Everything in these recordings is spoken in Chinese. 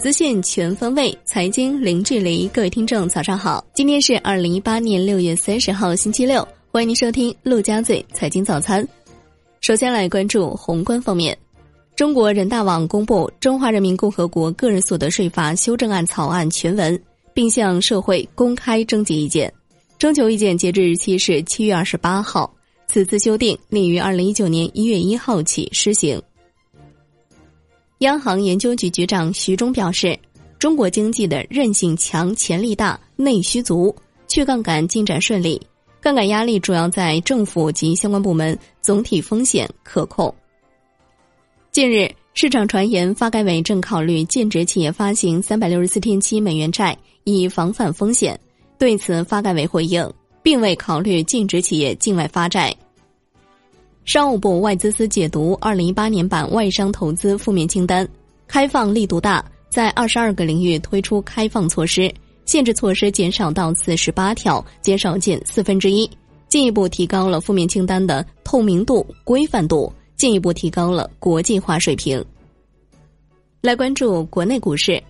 资讯全方位，财经零距离。各位听众，早上好！今天是二零一八年六月三十号，星期六。欢迎您收听陆家嘴财经早餐。首先来关注宏观方面，中国人大网公布《中华人民共和国个人所得税法》修正案草案全文，并向社会公开征集意见。征求意见截止日期是七月二十八号。此次修订拟于二零一九年一月一号起施行。央行研究局局长徐忠表示，中国经济的韧性强、潜力大、内需足，去杠杆进展顺利。杠杆压力主要在政府及相关部门，总体风险可控。近日，市场传言发改委正考虑禁止企业发行三百六十四天期美元债，以防范风险。对此，发改委回应，并未考虑禁止企业境外发债。商务部外资司解读二零一八年版外商投资负面清单，开放力度大，在二十二个领域推出开放措施。限制措施减少到四十八条，减少近四分之一，进一步提高了负面清单的透明度、规范度，进一步提高了国际化水平。来关注国内股市，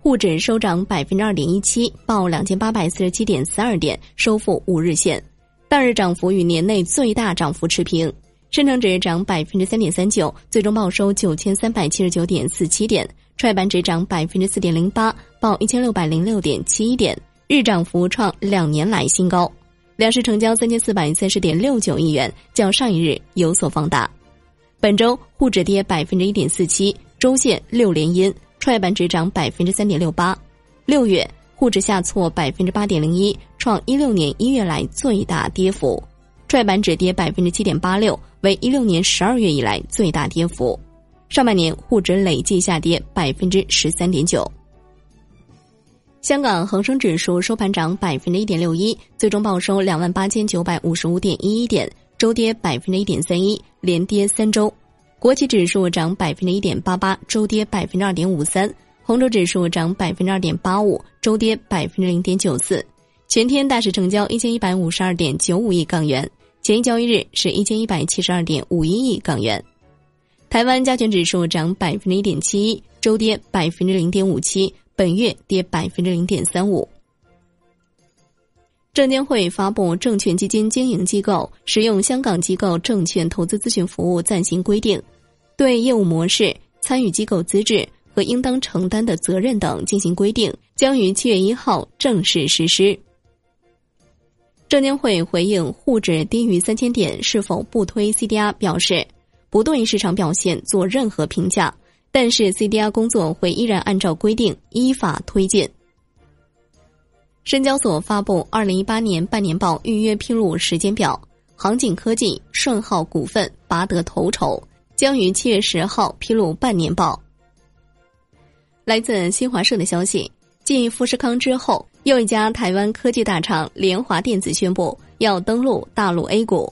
沪指收涨百分之二点一七，报两千八百四十七点四二点，收复五日线，当日涨幅与年内最大涨幅持平。深成指涨百分之三点三九，最终报收九千三百七十九点四七点。创业板指涨百分之四点零八，报一千六百零六点七一点，日涨幅创两年来新高。两市成交三千四百三十点六九亿元，较上一日有所放大。本周沪指跌百分之一点四七，周线六连阴。创业板指涨百分之三点六八，六月沪指下挫百分之八点零一，创一六年一月来最大跌幅。创业板指跌百分之七点八六。为一六年十二月以来最大跌幅，上半年沪指累计下跌百分之十三点九。香港恒生指数收盘涨百分之一点六一，最终报收两万八千九百五十五点一一点，周跌百分之一点三一，连跌三周。国企指数涨百分之一点八八，周跌百分之二点五三。红筹指数涨百分之二点八五，周跌百分之零点九四。全天大市成交一千一百五十二点九五亿港元。前一交易日是一千一百七十二点五一亿港元，台湾加权指数涨百分之一点七一，周跌百分之零点五七，本月跌百分之零点三五。证监会发布《证券基金经营机构使用香港机构证券投资咨询服务暂行规定》，对业务模式、参与机构资质和应当承担的责任等进行规定，将于七月一号正式实施。证监会回应沪指低于三千点是否不推 CDR 表示，不对市场表现做任何评价，但是 CDR 工作会依然按照规定依法推进。深交所发布二零一八年半年报预约披露时间表，航景科技、顺浩股份拔得头筹，将于七月十号披露半年报。来自新华社的消息。继富士康之后，又一家台湾科技大厂联华电子宣布要登陆大陆 A 股。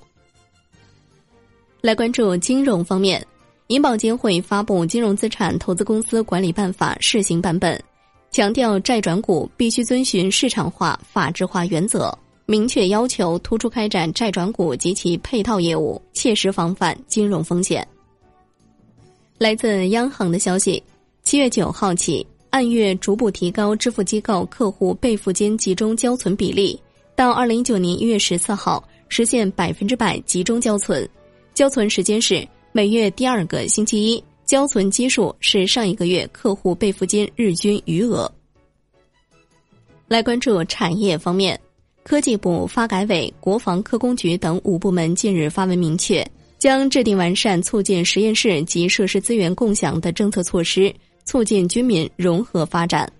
来关注金融方面，银保监会发布《金融资产投资公司管理办法》试行版本，强调债转股必须遵循市场化、法治化原则，明确要求突出开展债转股及其配套业务，切实防范金融风险。来自央行的消息，七月九号起。按月逐步提高支付机构客户备付金集中交存比例，到二零一九年一月十四号实现百分之百集中交存，交存时间是每月第二个星期一，交存基数是上一个月客户备付金日均余额。来关注产业方面，科技部、发改委、国防科工局等五部门近日发文明确，将制定完善促进实验室及设施资源共享的政策措施。促进军民融合发展。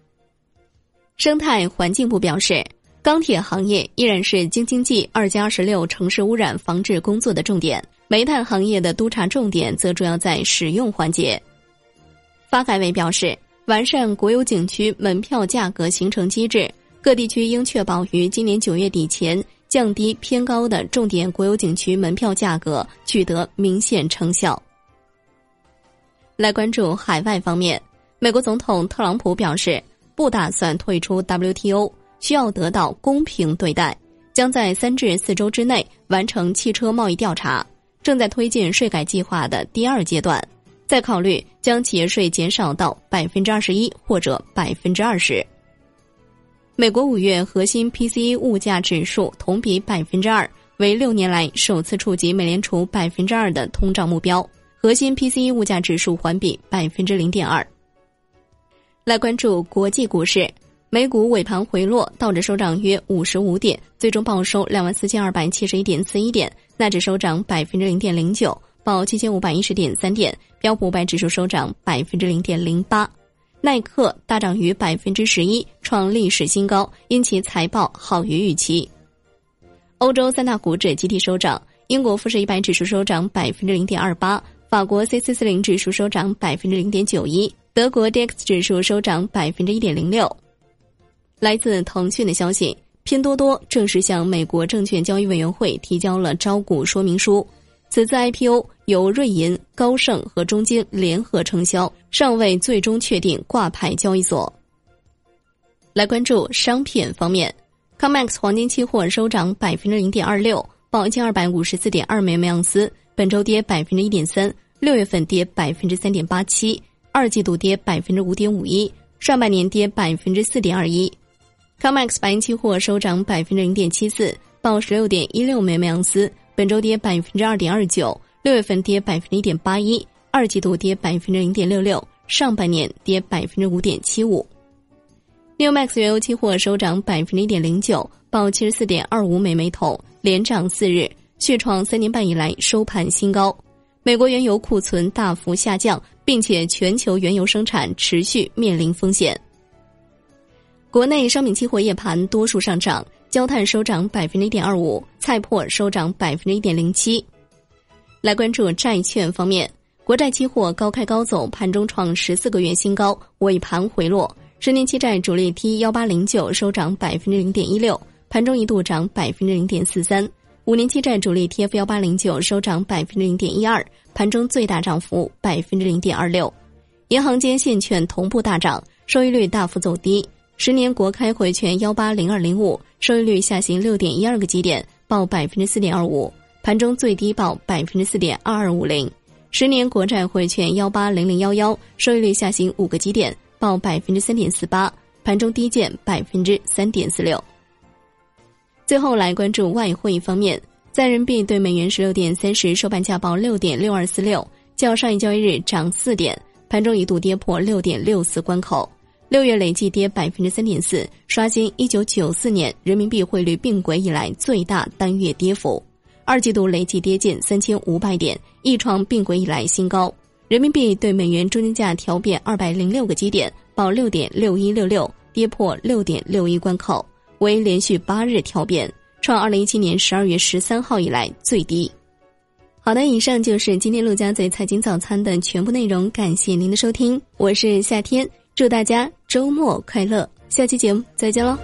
生态环境部表示，钢铁行业依然是京津冀二加二十六城市污染防治工作的重点，煤炭行业的督查重点则主要在使用环节。发改委表示，完善国有景区门票价格形成机制，各地区应确保于今年九月底前降低偏高的重点国有景区门票价格，取得明显成效。来关注海外方面。美国总统特朗普表示，不打算退出 WTO，需要得到公平对待，将在三至四周之内完成汽车贸易调查，正在推进税改计划的第二阶段，再考虑将企业税减少到百分之二十一或者百分之二十。美国五月核心 PCE 物价指数同比百分之二，为六年来首次触及美联储百分之二的通胀目标。核心 PCE 物价指数环比百分之零点二。来关注国际股市，美股尾盘回落，道指收涨约五十五点，最终报收两万四千二百七十一点四一点；纳指收涨百分之零点零九，报七千五百一十点三点；标普五百指数收涨百分之零点零八。耐克大涨逾百分之十一，创历史新高，因其财报好于预期。欧洲三大股指集体收涨，英国富时一百指数收涨百分之零点二八。法国 C C 四零指数收涨百分之零点九一，德国 DAX 指数收涨百分之一点零六。来自腾讯的消息，拼多多正式向美国证券交易委员会提交了招股说明书。此次 IPO 由瑞银、高盛和中金联合承销，尚未最终确定挂牌交易所。来关注商品方面，COMEX 黄金期货收涨百分之零点二六，报一千二百五十四点二美每盎司。本周跌百分之一点三，六月份跌百分之三点八七，二季度跌百分之五点五一，上半年跌百分之四点二一。COMEX 白银期货收涨百分之零点七四，报十六点一六美每盎司，本周跌百分之二点二九，六月份跌百分之一点八一，二季度跌百分之零点六六，上半年跌百分之五点七五。New Max 原油期货收涨百分之一点零九，报七十四点二五美每桶，连涨四日。续创三年半以来收盘新高，美国原油库存大幅下降，并且全球原油生产持续面临风险。国内商品期货夜盘多数上涨，焦炭收涨百分之一点二五，菜粕收涨百分之一点零七。来关注债券方面，国债期货高开高走，盘中创十四个月新高，尾盘回落。十年期债主力 T 幺八零九收涨百分之零点一六，盘中一度涨百分之零点四三。五年期债主力 TF 幺八零九收涨百分之零点一二，盘中最大涨幅百分之零点二六。银行间现券同步大涨，收益率大幅走低。十年国开回权幺八零二零五，收益率下行六点一二个基点，报百分之四点二五，盘中最低报百分之四点二二五零。十年国债回权幺八零零幺幺，收益率下行五个基点，报百分之三点四八，盘中低见百分之三点四六。最后来关注外汇方面，在人民币对美元十六点三十收盘价报六点六二四六，较上一交易日涨四点，盘中一度跌破六点六四关口，六月累计跌百分之三点四，刷新一九九四年人民币汇率并轨以来最大单月跌幅。二季度累计跌近三千五百点，亦创并轨以来新高。人民币对美元中间价调变二百零六个基点，报六点六一六六，跌破六点六一关口。为连续八日跳变，创二零一七年十二月十三号以来最低。好的，以上就是今天陆家嘴财经早餐的全部内容，感谢您的收听，我是夏天，祝大家周末快乐，下期节目再见喽。